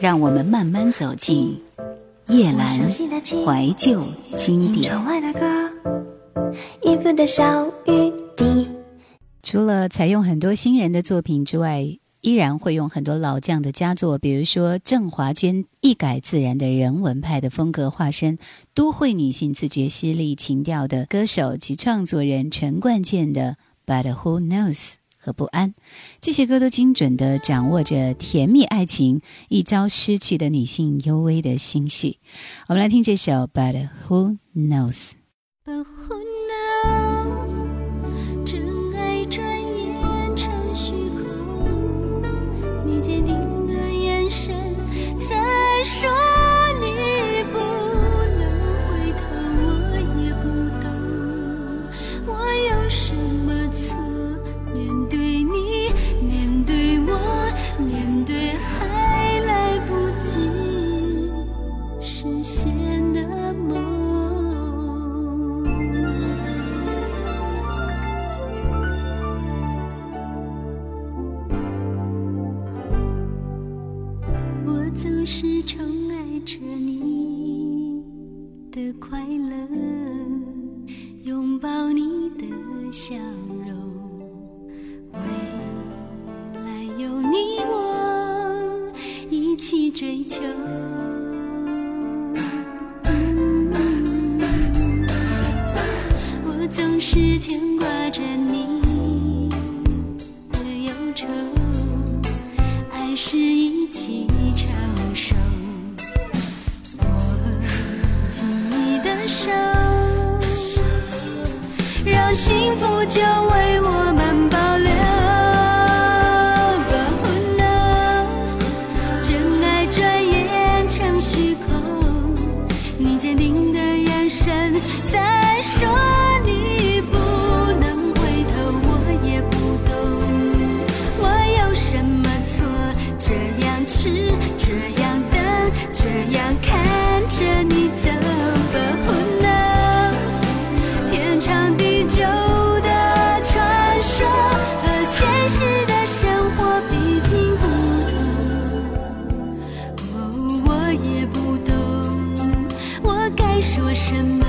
让我们慢慢走进夜阑怀旧经典。除了采用很多新人的作品之外，依然会用很多老将的佳作，比如说郑华娟一改自然的人文派的风格，化身都会女性自觉犀利情调的歌手及创作人陈冠健的《But Who Knows》。和不安，这些歌都精准地掌握着甜蜜爱情一朝失去的女性幽微的心绪。我们来听这首《But Who Knows》。说什么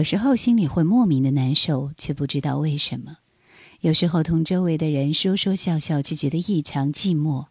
有时候心里会莫名的难受，却不知道为什么；有时候同周围的人说说笑笑，就觉得异常寂寞；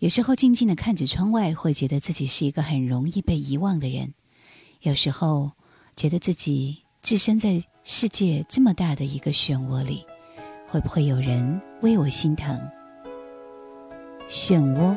有时候静静的看着窗外，会觉得自己是一个很容易被遗忘的人；有时候觉得自己置身在世界这么大的一个漩涡里，会不会有人为我心疼？漩涡，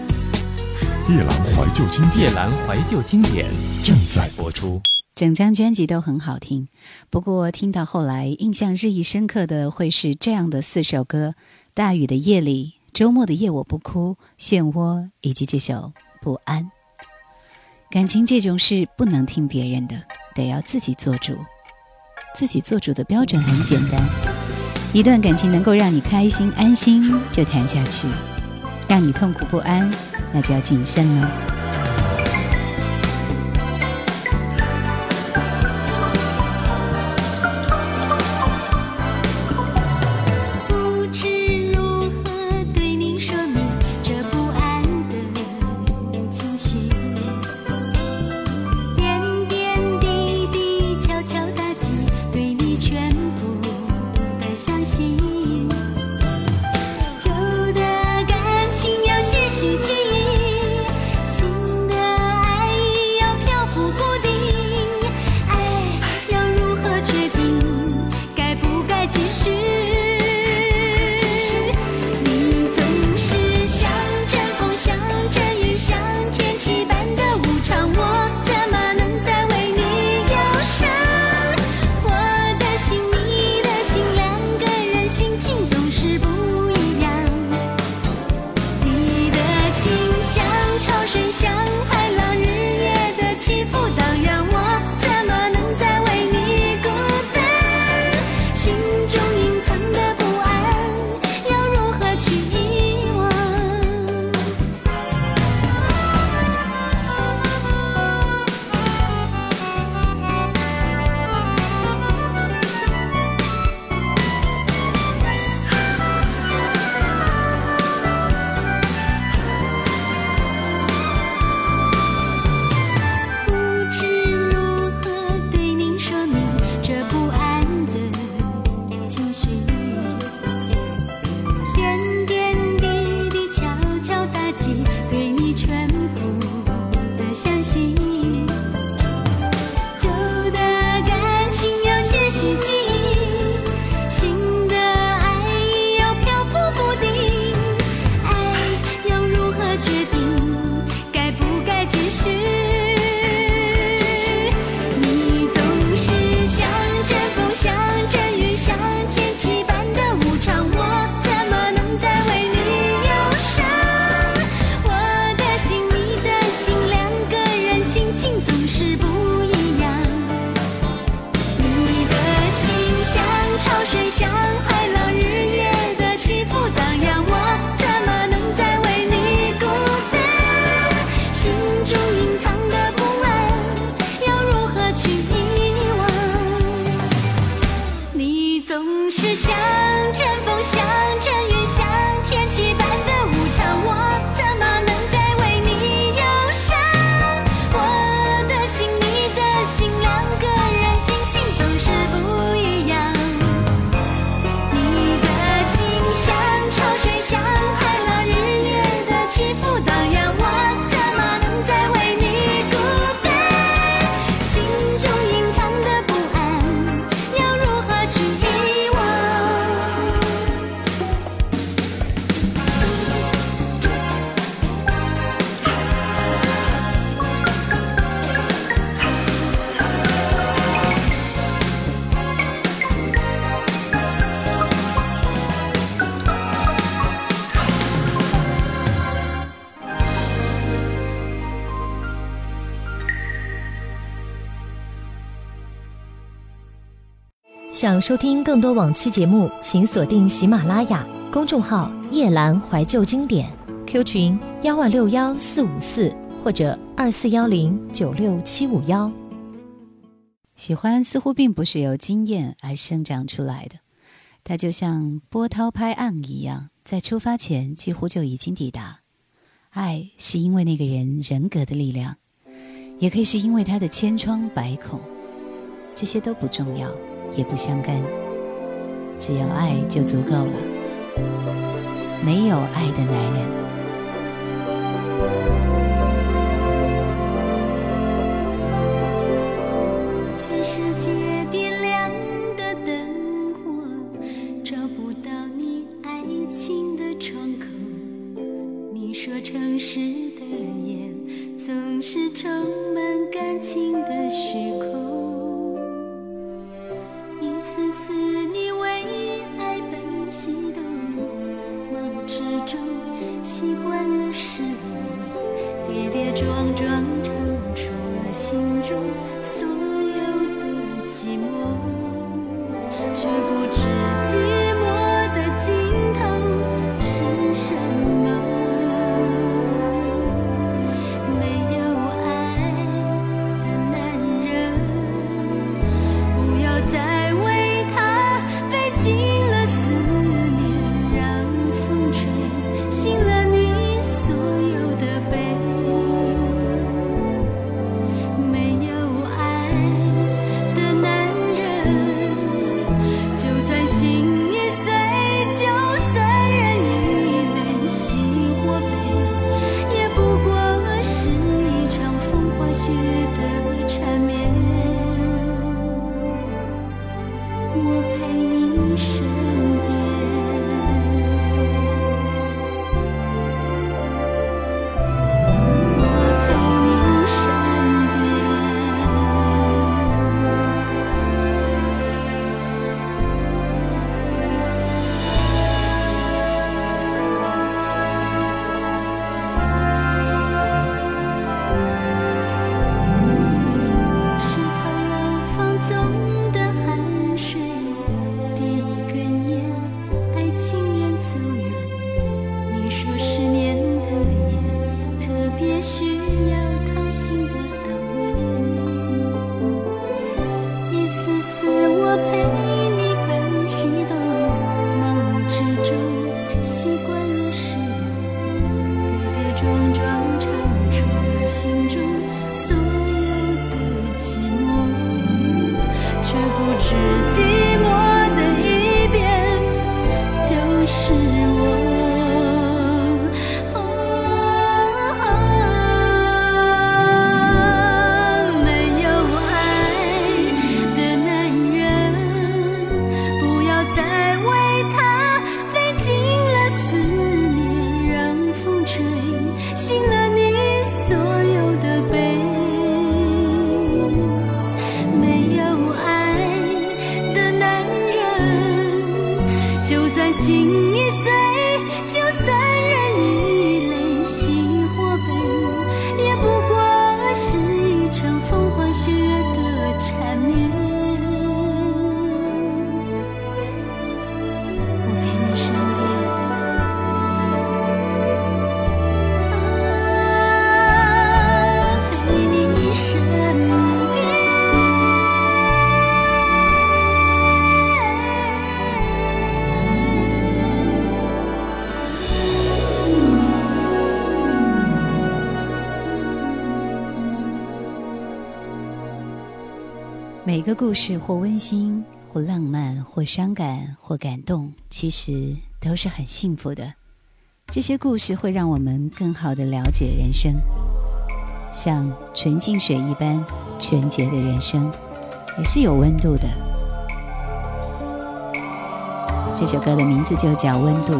夜阑怀旧经典，夜阑怀旧经典正在播出。整张专辑都很好听，不过听到后来，印象日益深刻的会是这样的四首歌：《大雨的夜里》、《周末的夜我不哭》、《漩涡》以及这首《不安》。感情这种事不能听别人的，得要自己做主。自己做主的标准很简单：一段感情能够让你开心安心，就谈下去；让你痛苦不安。那就要谨慎了。想收听更多往期节目，请锁定喜马拉雅公众号“夜兰怀旧经典 ”，Q 群幺二六幺四五四或者二四幺零九六七五幺。喜欢似乎并不是由经验而生长出来的，它就像波涛拍岸一样，在出发前几乎就已经抵达。爱是因为那个人人格的力量，也可以是因为他的千疮百孔，这些都不重要，也不相干，只要爱就足够了。没有爱的男人。故事或温馨，或浪漫，或伤感，或感动，其实都是很幸福的。这些故事会让我们更好的了解人生，像纯净水一般纯洁的人生，也是有温度的。这首歌的名字就叫《温度》。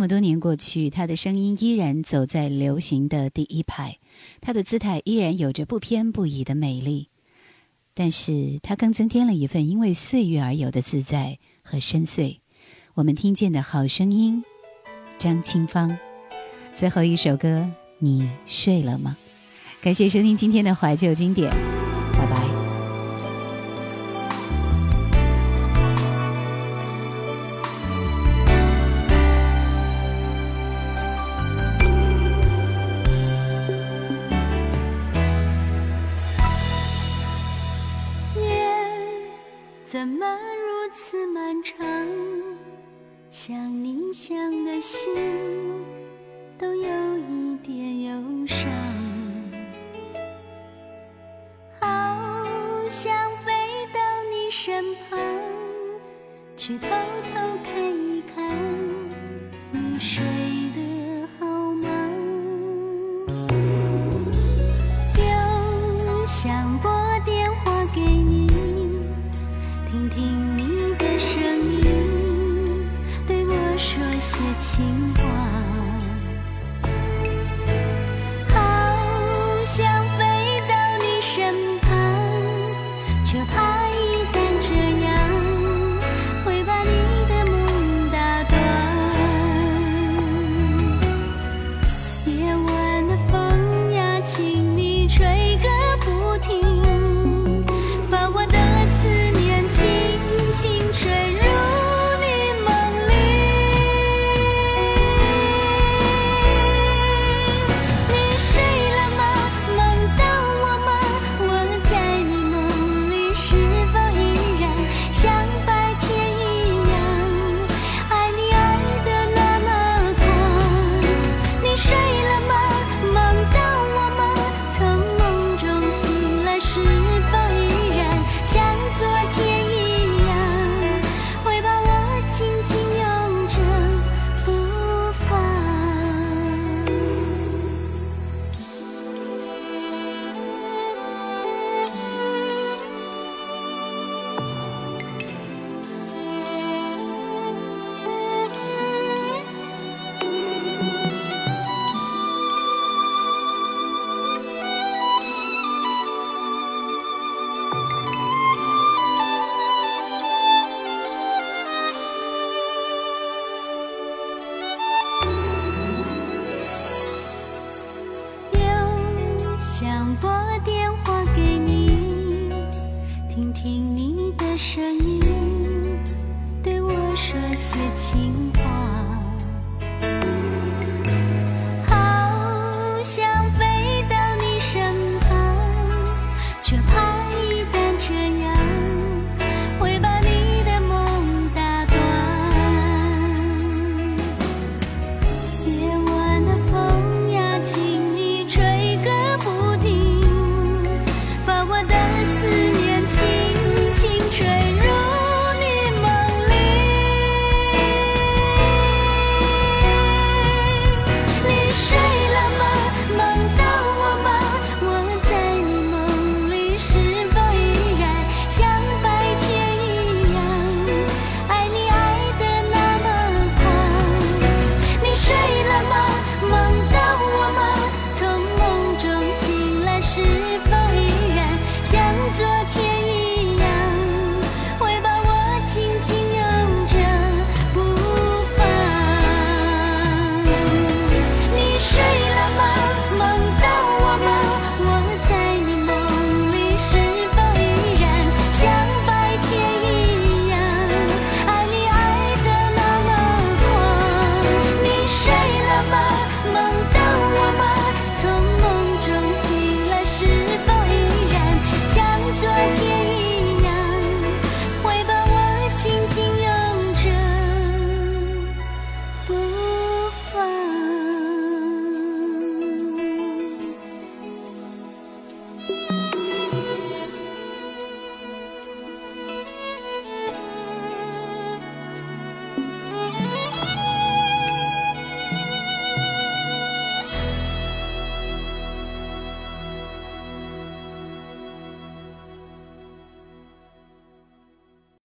这么多年过去她的声音依然走在流行的第一排她的姿态依然有着不偏不倚的美丽但是她更增添了一份因为岁月而有的自在和深邃我们听见的好声音张清芳最后一首歌你睡了吗感谢收听今天的怀旧经典。怎么如此漫长想你想的心都有一点忧伤。好想飞到你身旁去偷偷看一看你睡